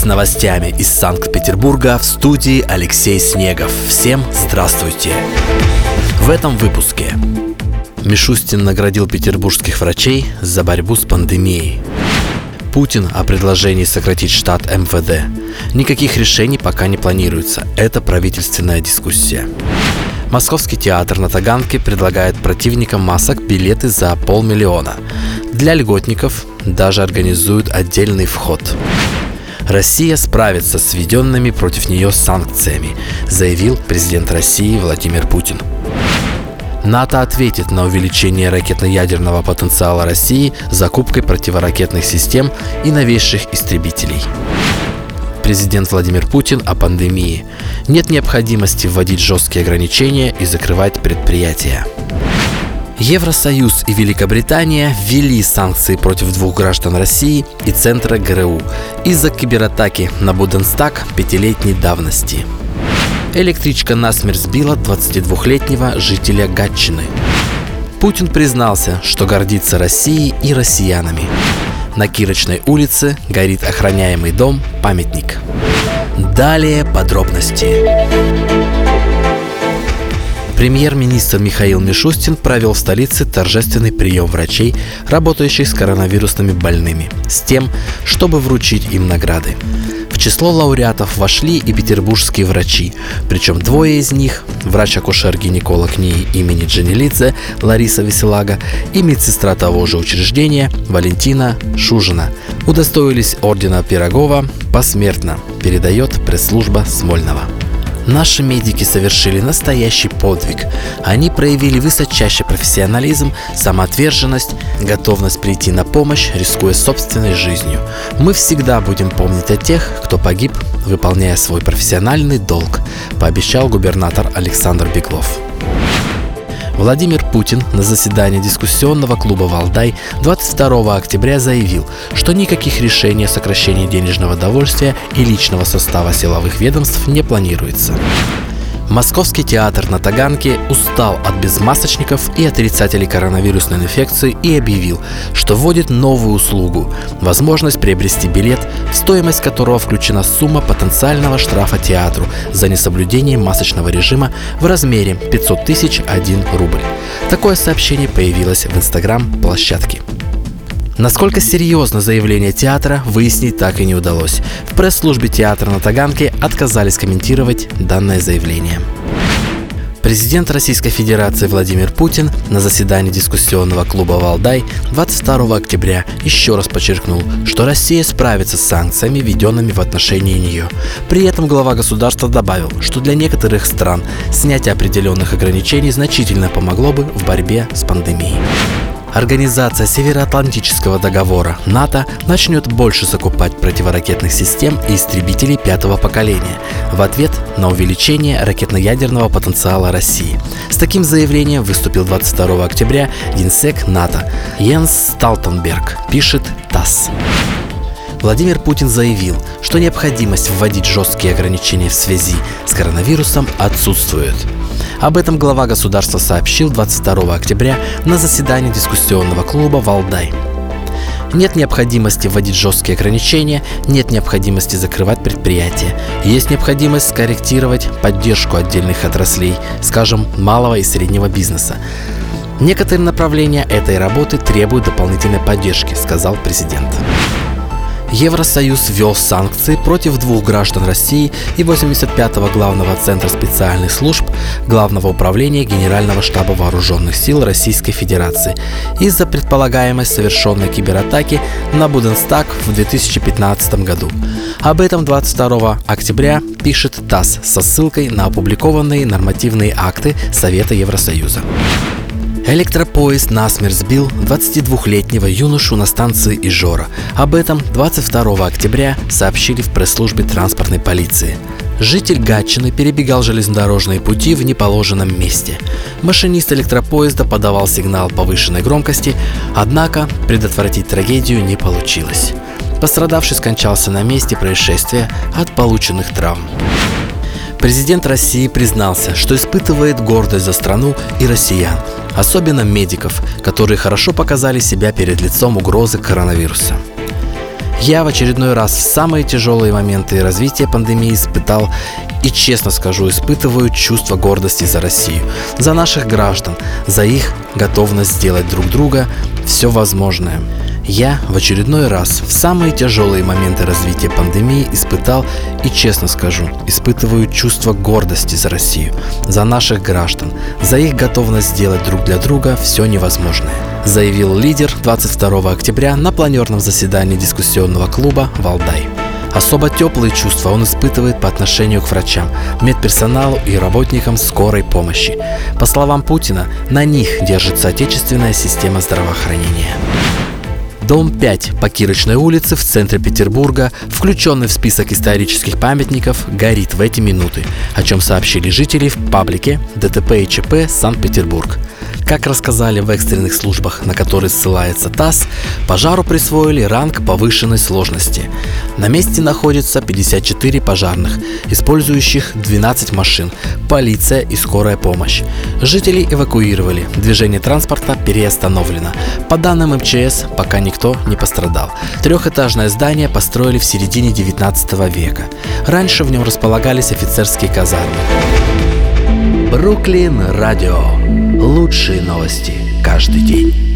с новостями из Санкт-Петербурга в студии Алексей Снегов. Всем здравствуйте! В этом выпуске Мишустин наградил петербургских врачей за борьбу с пандемией. Путин о предложении сократить штат МВД. Никаких решений пока не планируется. Это правительственная дискуссия. Московский театр на Таганке предлагает противникам масок билеты за полмиллиона. Для льготников даже организуют отдельный вход. Россия справится с введенными против нее санкциями, заявил президент России Владимир Путин. НАТО ответит на увеличение ракетно-ядерного потенциала России закупкой противоракетных систем и новейших истребителей президент Владимир Путин о пандемии. Нет необходимости вводить жесткие ограничения и закрывать предприятия. Евросоюз и Великобритания ввели санкции против двух граждан России и Центра ГРУ из-за кибератаки на Буденстаг пятилетней давности. Электричка насмерть сбила 22-летнего жителя Гатчины. Путин признался, что гордится Россией и россиянами. На Кирочной улице горит охраняемый дом «Памятник». Далее подробности. Премьер-министр Михаил Мишустин провел в столице торжественный прием врачей, работающих с коронавирусными больными, с тем, чтобы вручить им награды число лауреатов вошли и петербургские врачи, причем двое из них, врач-акушер-гинеколог НИИ имени Джанилидзе Лариса Веселага и медсестра того же учреждения Валентина Шужина, удостоились ордена Пирогова посмертно, передает пресс-служба Смольного. Наши медики совершили настоящий подвиг. Они проявили высочайший профессионализм, самоотверженность, готовность прийти на помощь, рискуя собственной жизнью. Мы всегда будем помнить о тех, кто погиб, выполняя свой профессиональный долг, пообещал губернатор Александр Беглов. Владимир Путин на заседании дискуссионного клуба «Валдай» 22 октября заявил, что никаких решений о сокращении денежного довольствия и личного состава силовых ведомств не планируется. Московский театр на Таганке устал от безмасочников и отрицателей коронавирусной инфекции и объявил, что вводит новую услугу – возможность приобрести билет, в стоимость которого включена сумма потенциального штрафа театру за несоблюдение масочного режима в размере 500 тысяч 1 рубль. Такое сообщение появилось в инстаграм площадки. Насколько серьезно заявление театра, выяснить так и не удалось. В пресс-службе театра на Таганке отказались комментировать данное заявление. Президент Российской Федерации Владимир Путин на заседании дискуссионного клуба «Валдай» 22 октября еще раз подчеркнул, что Россия справится с санкциями, введенными в отношении нее. При этом глава государства добавил, что для некоторых стран снятие определенных ограничений значительно помогло бы в борьбе с пандемией. Организация Североатлантического договора НАТО начнет больше закупать противоракетных систем и истребителей пятого поколения в ответ на увеличение ракетно-ядерного потенциала России. С таким заявлением выступил 22 октября генсек НАТО Йенс Сталтенберг, пишет ТАСС. Владимир Путин заявил, что необходимость вводить жесткие ограничения в связи с коронавирусом отсутствует. Об этом глава государства сообщил 22 октября на заседании дискуссионного клуба «Валдай». Нет необходимости вводить жесткие ограничения, нет необходимости закрывать предприятия. Есть необходимость скорректировать поддержку отдельных отраслей, скажем, малого и среднего бизнеса. Некоторые направления этой работы требуют дополнительной поддержки, сказал президент. Евросоюз ввел санкции против двух граждан России и 85-го главного центра специальных служб Главного управления Генерального штаба вооруженных сил Российской Федерации из-за предполагаемой совершенной кибератаки на Буденстаг в 2015 году. Об этом 22 октября пишет ТАСС со ссылкой на опубликованные нормативные акты Совета Евросоюза. Электропоезд насмерть сбил 22-летнего юношу на станции Ижора. Об этом 22 октября сообщили в пресс-службе транспортной полиции. Житель Гатчины перебегал железнодорожные пути в неположенном месте. Машинист электропоезда подавал сигнал повышенной громкости, однако предотвратить трагедию не получилось. Пострадавший скончался на месте происшествия от полученных травм. Президент России признался, что испытывает гордость за страну и россиян, особенно медиков, которые хорошо показали себя перед лицом угрозы коронавируса. Я в очередной раз в самые тяжелые моменты развития пандемии испытал и, честно скажу, испытываю чувство гордости за Россию, за наших граждан, за их готовность сделать друг друга все возможное. Я в очередной раз в самые тяжелые моменты развития пандемии испытал и, честно скажу, испытываю чувство гордости за Россию, за наших граждан, за их готовность сделать друг для друга все невозможное, заявил лидер 22 октября на планерном заседании дискуссионного клуба «Валдай». Особо теплые чувства он испытывает по отношению к врачам, медперсоналу и работникам скорой помощи. По словам Путина, на них держится отечественная система здравоохранения. Дом 5 по Кирочной улице в центре Петербурга, включенный в список исторических памятников, горит в эти минуты, о чем сообщили жители в паблике ДТП и ЧП Санкт-Петербург. Как рассказали в экстренных службах, на которые ссылается ТАСС, пожару присвоили ранг повышенной сложности. На месте находится 54 пожарных, использующих 12 машин, полиция и скорая помощь. Жителей эвакуировали, движение транспорта переостановлено. По данным МЧС, пока никто не пострадал. Трехэтажное здание построили в середине 19 века. Раньше в нем располагались офицерские казармы. Бруклин Радио. Лучшие новости каждый день.